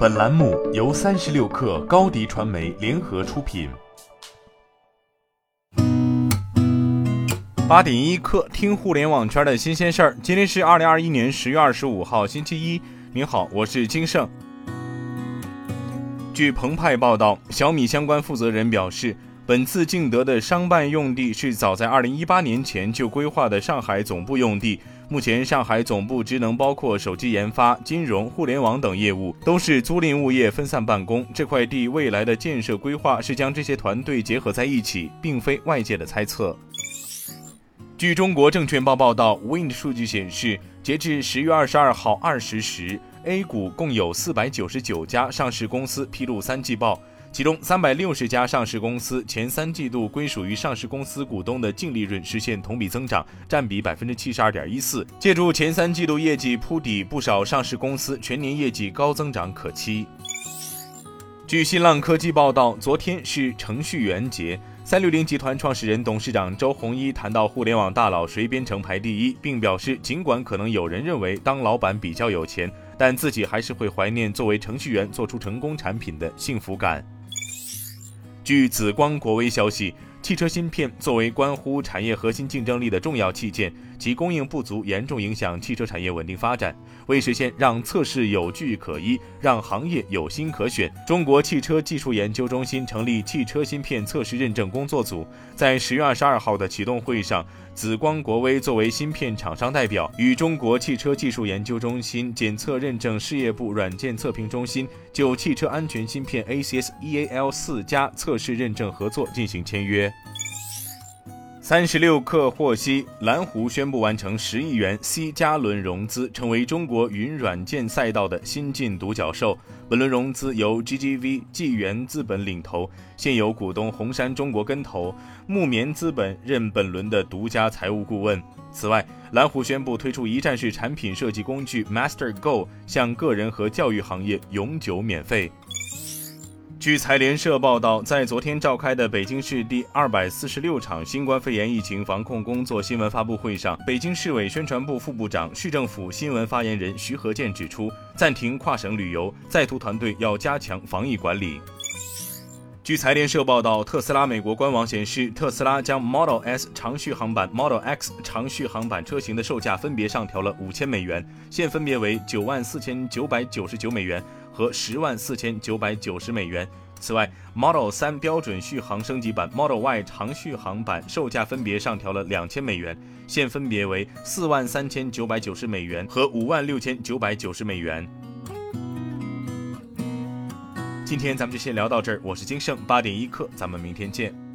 本栏目由三十六氪高低传媒联合出品。八点一刻，听互联网圈的新鲜事儿。今天是二零二一年十月二十五号，星期一。您好，我是金盛。据澎湃报道，小米相关负责人表示。本次竞得的商办用地是早在二零一八年前就规划的上海总部用地。目前，上海总部职能包括手机研发、金融、互联网等业务，都是租赁物业分散办公。这块地未来的建设规划是将这些团队结合在一起，并非外界的猜测。据中国证券报报道，Wind 数据显示，截至十月二十二号二十时，A 股共有四百九十九家上市公司披露三季报。其中，三百六十家上市公司前三季度归属于上市公司股东的净利润实现同比增长，占比百分之七十二点一四。借助前三季度业绩铺底，不少上市公司全年业绩高增长可期。据新浪科技报道，昨天是程序员节。三六零集团创始人、董事长周鸿祎谈到互联网大佬谁编程排第一，并表示，尽管可能有人认为当老板比较有钱，但自己还是会怀念作为程序员做出成功产品的幸福感。据紫光国威消息，汽车芯片作为关乎产业核心竞争力的重要器件，其供应不足严重影响汽车产业稳定发展。为实现让测试有据可依，让行业有心可选，中国汽车技术研究中心成立汽车芯片测试认证工作组。在十月二十二号的启动会上，紫光国微作为芯片厂商代表，与中国汽车技术研究中心检测认证事业部软件测评中心就汽车安全芯片 ACS EAL 四加测试认证合作进行签约。三十六氪获悉，蓝湖宣布完成十亿元 C 加轮融资，成为中国云软件赛道的新晋独角兽。本轮融资由 GGV 纪元资本领投，现有股东红杉中国跟投，木棉资本任本轮的独家财务顾问。此外，蓝湖宣布推出一站式产品设计工具 Master Go，向个人和教育行业永久免费。据财联社报道，在昨天召开的北京市第二百四十六场新冠肺炎疫情防控工作新闻发布会上，北京市委宣传部副部长、市政府新闻发言人徐和建指出，暂停跨省旅游，在途团队要加强防疫管理。据财联社报道，特斯拉美国官网显示，特斯拉将 Model S 长续航版、Model X 长续航版车型的售价分别上调了五千美元，现分别为九万四千九百九十九美元。和十万四千九百九十美元。此外，Model 3标准续航升级版、Model Y 长续航版售价分别上调了两千美元，现分别为四万三千九百九十美元和五万六千九百九十美元。今天咱们就先聊到这儿，我是金盛八点一刻，咱们明天见。